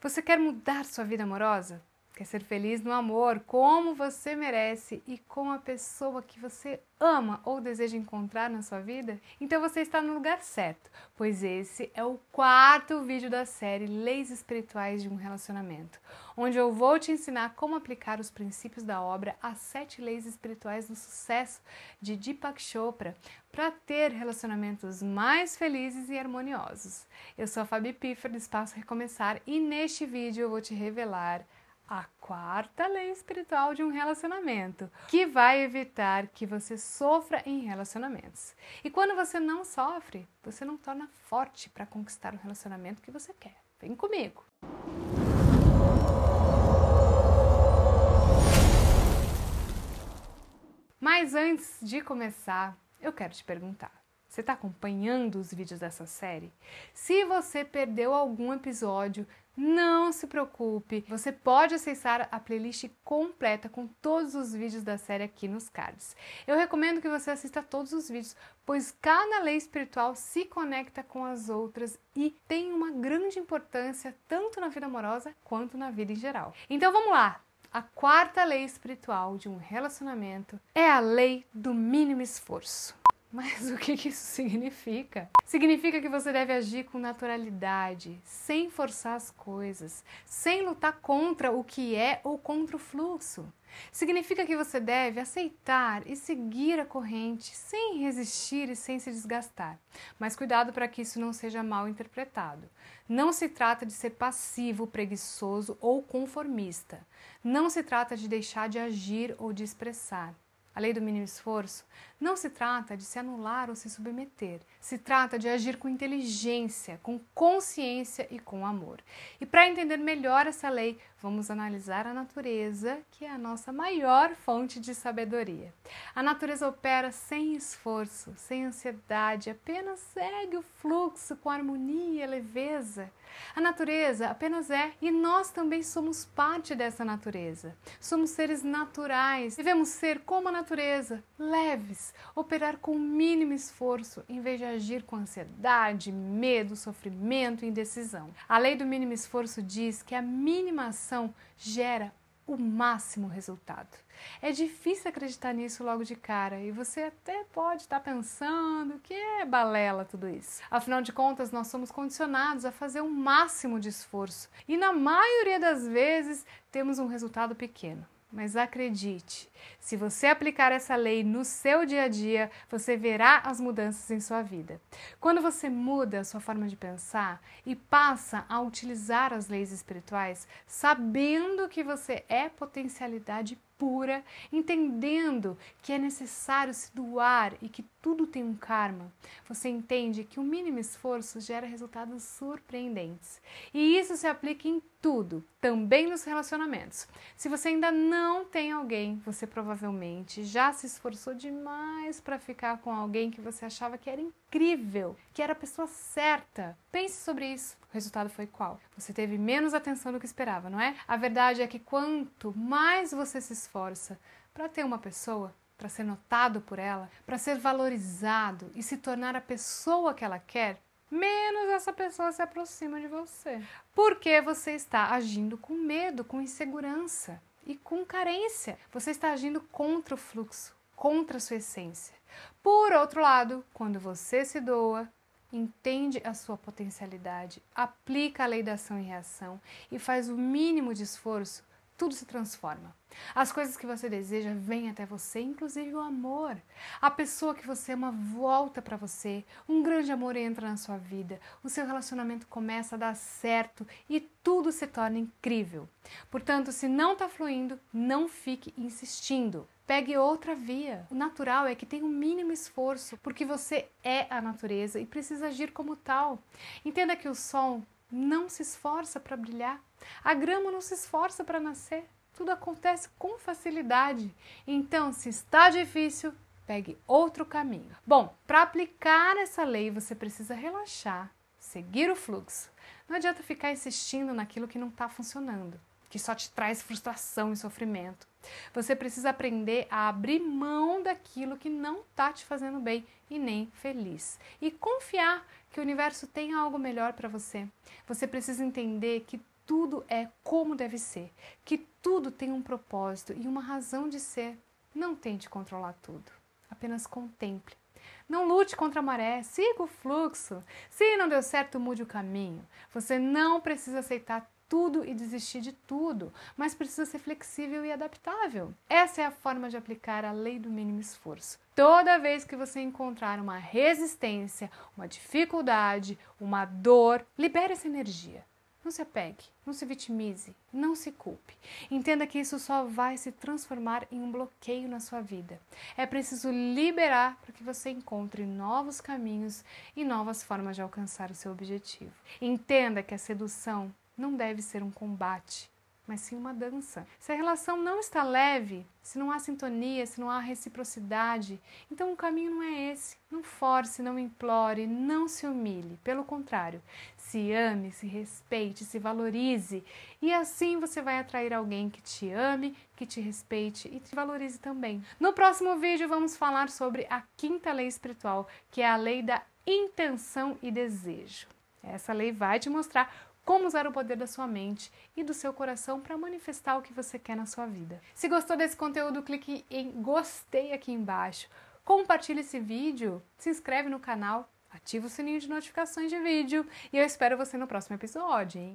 Você quer mudar sua vida amorosa? Quer ser feliz no amor, como você merece e com a pessoa que você ama ou deseja encontrar na sua vida? Então você está no lugar certo, pois esse é o quarto vídeo da série Leis Espirituais de um Relacionamento, onde eu vou te ensinar como aplicar os princípios da obra As Sete Leis Espirituais do Sucesso de Deepak Chopra para ter relacionamentos mais felizes e harmoniosos. Eu sou a Fabi Piffer do Espaço Recomeçar e neste vídeo eu vou te revelar a quarta lei espiritual de um relacionamento, que vai evitar que você sofra em relacionamentos. E quando você não sofre, você não torna forte para conquistar o relacionamento que você quer. Vem comigo! Mas antes de começar, eu quero te perguntar: você está acompanhando os vídeos dessa série? Se você perdeu algum episódio, não se preocupe, você pode acessar a playlist completa com todos os vídeos da série aqui nos cards. Eu recomendo que você assista todos os vídeos, pois cada lei espiritual se conecta com as outras e tem uma grande importância tanto na vida amorosa quanto na vida em geral. Então vamos lá! A quarta lei espiritual de um relacionamento é a lei do mínimo esforço. Mas o que, isso significa? Significa que você deve agir com naturalidade, sem forçar as coisas, sem lutar contra o que é ou contra o fluxo. Significa que você deve aceitar e seguir a corrente sem resistir e sem se desgastar. Mas cuidado para que isso não seja mal interpretado. Não se trata de ser passivo, preguiçoso ou conformista. Não se trata de deixar de agir ou de expressar. A lei do mínimo esforço não se trata de se anular ou se submeter, se trata de agir com inteligência, com consciência e com amor. E para entender melhor essa lei, vamos analisar a natureza, que é a nossa maior fonte de sabedoria. A natureza opera sem esforço, sem ansiedade, apenas segue o fluxo com harmonia e leveza. A natureza apenas é e nós também somos parte dessa natureza. Somos seres naturais, devemos ser como a natureza, leves, operar com o mínimo esforço em vez de agir com ansiedade, medo, sofrimento e indecisão. A lei do mínimo esforço diz que a mínima ação gera o máximo resultado. É difícil acreditar nisso logo de cara e você até pode estar pensando que é balela tudo isso. Afinal de contas, nós somos condicionados a fazer o um máximo de esforço e na maioria das vezes temos um resultado pequeno. Mas acredite, se você aplicar essa lei no seu dia a dia, você verá as mudanças em sua vida. Quando você muda a sua forma de pensar e passa a utilizar as leis espirituais, sabendo que você é potencialidade pura, entendendo que é necessário se doar e que tudo tem um karma, você entende que o mínimo esforço gera resultados surpreendentes. E isso se aplica em tudo, também nos relacionamentos. Se você ainda não tem alguém, você provavelmente já se esforçou demais para ficar com alguém que você achava que era incrível, que era a pessoa certa. Pense sobre isso. O resultado foi qual? Você teve menos atenção do que esperava, não é? A verdade é que quanto mais você se esforça para ter uma pessoa, para ser notado por ela, para ser valorizado e se tornar a pessoa que ela quer, menos essa pessoa se aproxima de você. Porque você está agindo com medo, com insegurança e com carência. Você está agindo contra o fluxo, contra a sua essência. Por outro lado, quando você se doa, entende a sua potencialidade, aplica a lei da ação e reação e faz o mínimo de esforço, tudo se transforma. As coisas que você deseja vêm até você, inclusive o amor. A pessoa que você ama volta para você, um grande amor entra na sua vida, o seu relacionamento começa a dar certo e tudo se torna incrível. Portanto, se não está fluindo, não fique insistindo. Pegue outra via. O natural é que tenha o um mínimo esforço, porque você é a natureza e precisa agir como tal. Entenda que o sol não se esforça para brilhar, a grama não se esforça para nascer. Tudo acontece com facilidade. Então, se está difícil, pegue outro caminho. Bom, para aplicar essa lei, você precisa relaxar, seguir o fluxo. Não adianta ficar insistindo naquilo que não está funcionando, que só te traz frustração e sofrimento. Você precisa aprender a abrir mão daquilo que não está te fazendo bem e nem feliz. E confiar que o universo tem algo melhor para você. Você precisa entender que tudo é como deve ser, que tudo tem um propósito e uma razão de ser. Não tente controlar tudo, apenas contemple. Não lute contra a maré, siga o fluxo. Se não deu certo, mude o caminho. Você não precisa aceitar tudo e desistir de tudo, mas precisa ser flexível e adaptável. Essa é a forma de aplicar a lei do mínimo esforço. Toda vez que você encontrar uma resistência, uma dificuldade, uma dor, libere essa energia. Não se apegue, não se vitimize, não se culpe. Entenda que isso só vai se transformar em um bloqueio na sua vida. É preciso liberar para que você encontre novos caminhos e novas formas de alcançar o seu objetivo. Entenda que a sedução não deve ser um combate, mas sim uma dança. Se a relação não está leve, se não há sintonia, se não há reciprocidade, então o caminho não é esse. Não force, não implore, não se humilhe. Pelo contrário, se ame, se respeite, se valorize. E assim você vai atrair alguém que te ame, que te respeite e te valorize também. No próximo vídeo vamos falar sobre a quinta lei espiritual, que é a lei da intenção e desejo. Essa lei vai te mostrar como usar o poder da sua mente e do seu coração para manifestar o que você quer na sua vida. Se gostou desse conteúdo, clique em gostei aqui embaixo. Compartilhe esse vídeo, se inscreve no canal, ativa o sininho de notificações de vídeo e eu espero você no próximo episódio, hein?